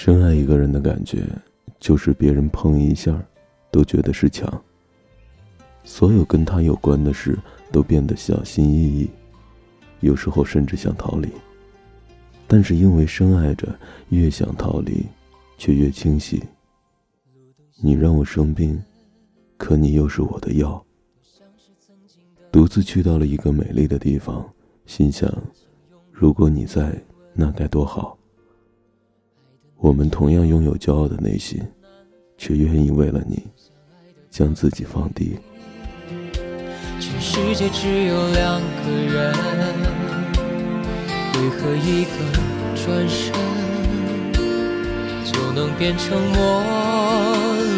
深爱一个人的感觉，就是别人碰一下，都觉得是墙。所有跟他有关的事，都变得小心翼翼，有时候甚至想逃离。但是因为深爱着，越想逃离，却越清晰。你让我生病，可你又是我的药。独自去到了一个美丽的地方，心想：如果你在，那该多好。我们同样拥有骄傲的内心，却愿意为了你，将自己放低。全世界只有两个人，为何一个转身就能变成陌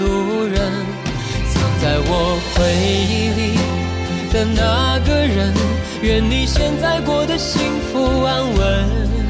路人？藏在我回忆里的那个人，愿你现在过得幸福安稳。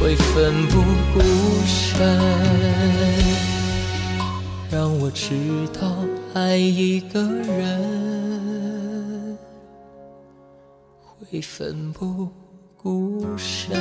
会奋不顾身。让我知道爱一个人会奋不顾身。